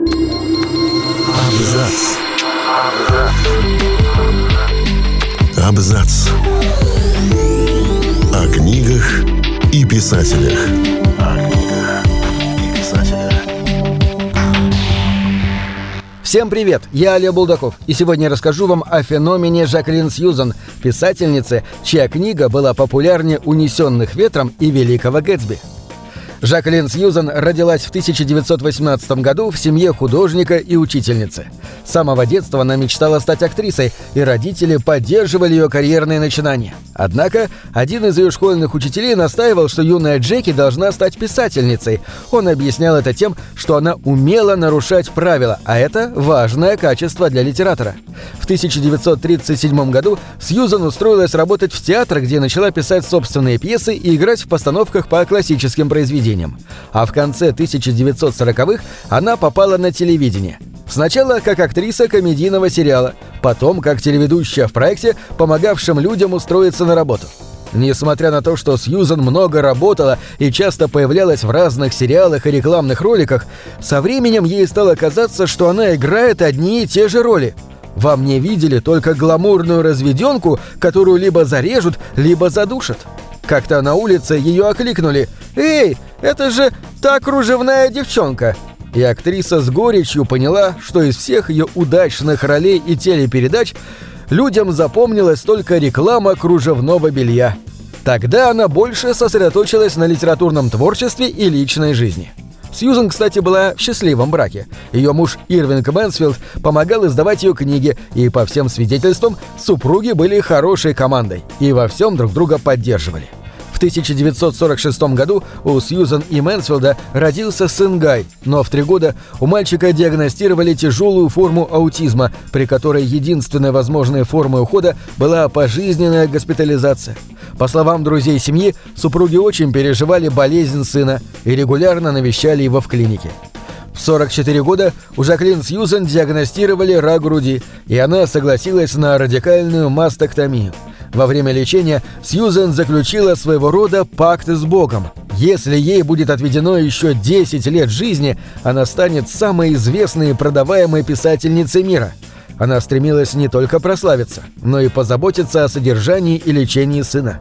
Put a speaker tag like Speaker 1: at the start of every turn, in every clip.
Speaker 1: Абзац. Абзац. О книгах и писателях.
Speaker 2: Всем привет! Я Олег Булдаков, и сегодня я расскажу вам о феномене Жаклин Сьюзан, писательнице, чья книга была популярнее «Унесенных ветром» и «Великого Гэтсби». Жаклин Сьюзан родилась в 1918 году в семье художника и учительницы. С самого детства она мечтала стать актрисой, и родители поддерживали ее карьерные начинания. Однако один из ее школьных учителей настаивал, что юная Джеки должна стать писательницей. Он объяснял это тем, что она умела нарушать правила, а это важное качество для литератора. В 1937 году Сьюзан устроилась работать в театр, где начала писать собственные пьесы и играть в постановках по классическим произведениям. А в конце 1940-х она попала на телевидение. Сначала как актриса комедийного сериала, потом как телеведущая в проекте, помогавшем людям устроиться на работу. Несмотря на то, что Сьюзан много работала и часто появлялась в разных сериалах и рекламных роликах, со временем ей стало казаться, что она играет одни и те же роли – во мне видели только гламурную разведенку, которую либо зарежут, либо задушат. Как-то на улице ее окликнули «Эй, это же та кружевная девчонка!» И актриса с горечью поняла, что из всех ее удачных ролей и телепередач людям запомнилась только реклама кружевного белья. Тогда она больше сосредоточилась на литературном творчестве и личной жизни. Сьюзен, кстати, была в счастливом браке. Ее муж Ирвинг Мэнсфилд помогал издавать ее книги, и, по всем свидетельствам, супруги были хорошей командой и во всем друг друга поддерживали. В 1946 году у Сьюзан и Мэнсфилда родился сын Гай, но в три года у мальчика диагностировали тяжелую форму аутизма, при которой единственной возможной формой ухода была пожизненная госпитализация. По словам друзей семьи, супруги очень переживали болезнь сына и регулярно навещали его в клинике. В 44 года у Жаклин Сьюзен диагностировали рак груди, и она согласилась на радикальную мастектомию. Во время лечения Сьюзен заключила своего рода пакт с Богом. Если ей будет отведено еще 10 лет жизни, она станет самой известной и продаваемой писательницей мира – она стремилась не только прославиться, но и позаботиться о содержании и лечении сына.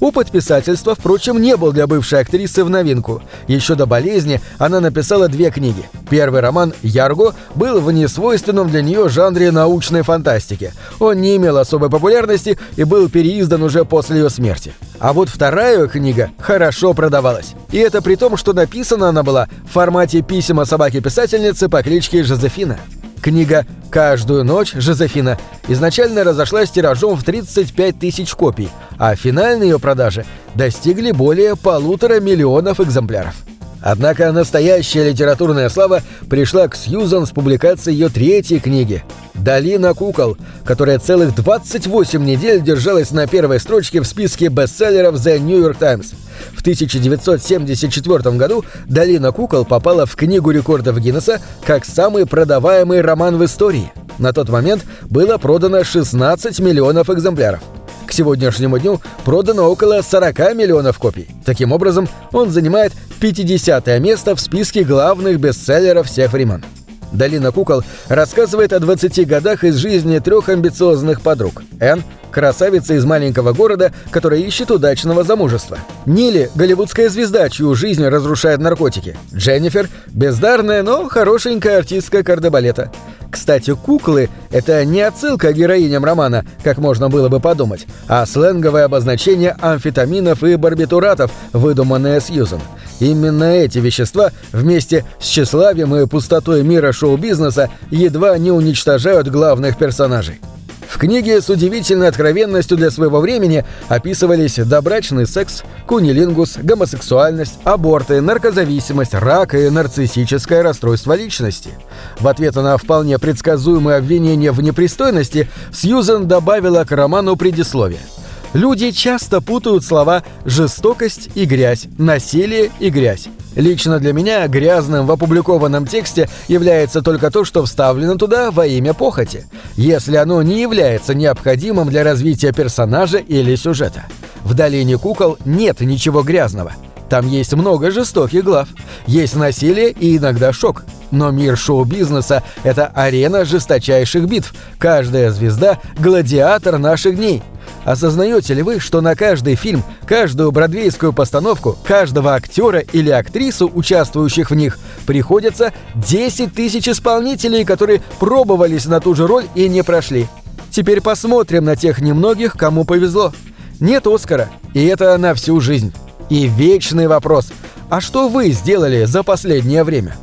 Speaker 2: Опыт писательства, впрочем, не был для бывшей актрисы в новинку. Еще до болезни она написала две книги. Первый роман «Ярго» был в несвойственном для нее жанре научной фантастики. Он не имел особой популярности и был переиздан уже после ее смерти. А вот вторая книга хорошо продавалась. И это при том, что написана она была в формате письма собаки-писательницы по кличке Жозефина. Книга «Каждую ночь» Жозефина изначально разошлась тиражом в 35 тысяч копий, а финальные ее продажи достигли более полутора миллионов экземпляров. Однако настоящая литературная слава пришла к Сьюзан с публикацией ее третьей книги «Долина кукол», которая целых 28 недель держалась на первой строчке в списке бестселлеров The New York Times. В 1974 году «Долина кукол» попала в Книгу рекордов Гиннесса как самый продаваемый роман в истории. На тот момент было продано 16 миллионов экземпляров. К сегодняшнему дню продано около 40 миллионов копий. Таким образом, он занимает 50 место в списке главных бестселлеров всех времен. «Долина кукол» рассказывает о 20 годах из жизни трех амбициозных подруг. Энн – красавица из маленького города, которая ищет удачного замужества. Нилли – голливудская звезда, чью жизнь разрушает наркотики. Дженнифер – бездарная, но хорошенькая артистка кардебалета. Кстати, куклы — это не отсылка к героиням романа, как можно было бы подумать, а сленговое обозначение амфетаминов и барбитуратов, выдуманное Сьюзан. Именно эти вещества вместе с тщеславием и пустотой мира шоу-бизнеса едва не уничтожают главных персонажей. В книге с удивительной откровенностью для своего времени описывались добрачный секс, кунилингус, гомосексуальность, аборты, наркозависимость, рак и нарциссическое расстройство личности. В ответ на вполне предсказуемое обвинение в непристойности Сьюзен добавила к роману предисловие – Люди часто путают слова «жестокость» и «грязь», «насилие» и «грязь». Лично для меня грязным в опубликованном тексте является только то, что вставлено туда во имя похоти, если оно не является необходимым для развития персонажа или сюжета. В «Долине кукол» нет ничего грязного. Там есть много жестоких глав. Есть насилие и иногда шок. Но мир шоу-бизнеса – это арена жесточайших битв. Каждая звезда – гладиатор наших дней. Осознаете ли вы, что на каждый фильм, каждую бродвейскую постановку, каждого актера или актрису, участвующих в них, приходится 10 тысяч исполнителей, которые пробовались на ту же роль и не прошли? Теперь посмотрим на тех немногих, кому повезло. Нет Оскара, и это на всю жизнь. И вечный вопрос – а что вы сделали за последнее время?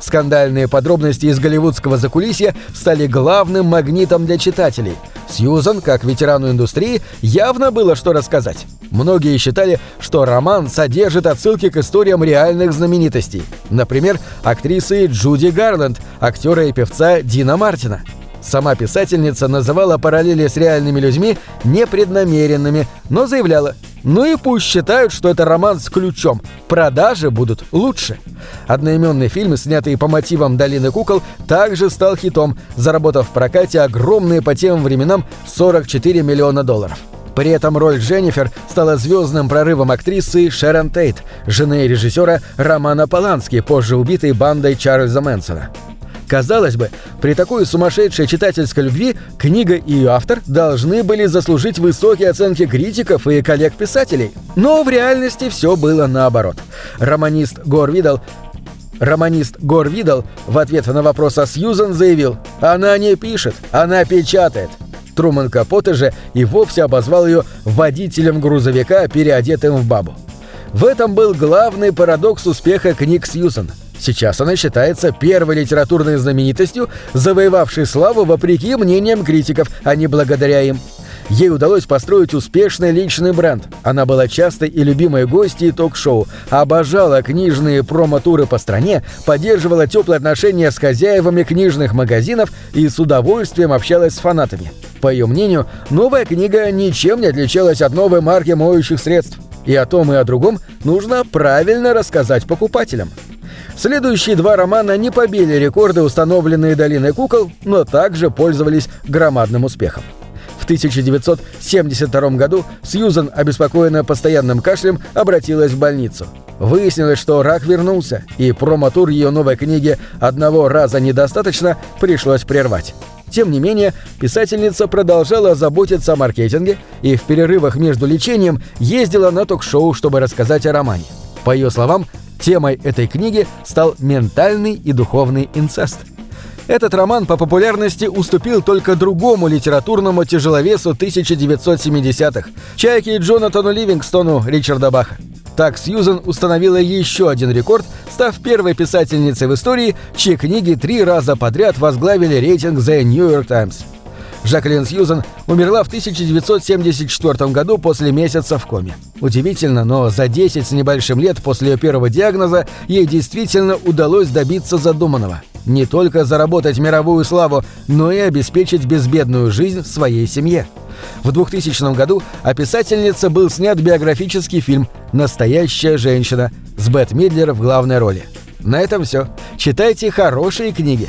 Speaker 2: Скандальные подробности из голливудского закулисья стали главным магнитом для читателей. Сьюзан, как ветерану индустрии, явно было что рассказать. Многие считали, что роман содержит отсылки к историям реальных знаменитостей. Например, актрисы Джуди Гарленд, актера и певца Дина Мартина. Сама писательница называла параллели с реальными людьми непреднамеренными, но заявляла «Ну и пусть считают, что это роман с ключом. Продажи будут лучше». Одноименный фильм, снятый по мотивам «Долины кукол», также стал хитом, заработав в прокате огромные по тем временам 44 миллиона долларов. При этом роль Дженнифер стала звездным прорывом актрисы Шерон Тейт, жены режиссера Романа Полански, позже убитой бандой Чарльза Мэнсона. Казалось бы, при такой сумасшедшей читательской любви книга и ее автор должны были заслужить высокие оценки критиков и коллег-писателей. Но в реальности все было наоборот. Романист Гор Видал Романист Гор Видал в ответ на вопрос о Сьюзан заявил «Она не пишет, она печатает». Труман Капоте же и вовсе обозвал ее водителем грузовика, переодетым в бабу. В этом был главный парадокс успеха книг Сьюзан – Сейчас она считается первой литературной знаменитостью, завоевавшей славу вопреки мнениям критиков, а не благодаря им. Ей удалось построить успешный личный бренд. Она была частой и любимой гостьей ток-шоу, обожала книжные промо-туры по стране, поддерживала теплые отношения с хозяевами книжных магазинов и с удовольствием общалась с фанатами. По ее мнению, новая книга ничем не отличалась от новой марки моющих средств. И о том и о другом нужно правильно рассказать покупателям. Следующие два романа не побили рекорды, установленные Долиной кукол, но также пользовались громадным успехом. В 1972 году Сьюзан, обеспокоенная постоянным кашлем, обратилась в больницу. Выяснилось, что рак вернулся, и промотур ее новой книги «Одного раза недостаточно» пришлось прервать. Тем не менее, писательница продолжала заботиться о маркетинге и в перерывах между лечением ездила на ток-шоу, чтобы рассказать о романе. По ее словам, Темой этой книги стал ментальный и духовный инцест. Этот роман по популярности уступил только другому литературному тяжеловесу 1970-х – чайке Джонатану Ливингстону Ричарда Баха. Так Сьюзен установила еще один рекорд, став первой писательницей в истории, чьи книги три раза подряд возглавили рейтинг The New York Times. Жаклин Сьюзан умерла в 1974 году после месяца в коме. Удивительно, но за 10 с небольшим лет после ее первого диагноза ей действительно удалось добиться задуманного. Не только заработать мировую славу, но и обеспечить безбедную жизнь своей семье. В 2000 году о писательнице был снят биографический фильм «Настоящая женщина» с Бет Мидлер в главной роли. На этом все. Читайте хорошие книги.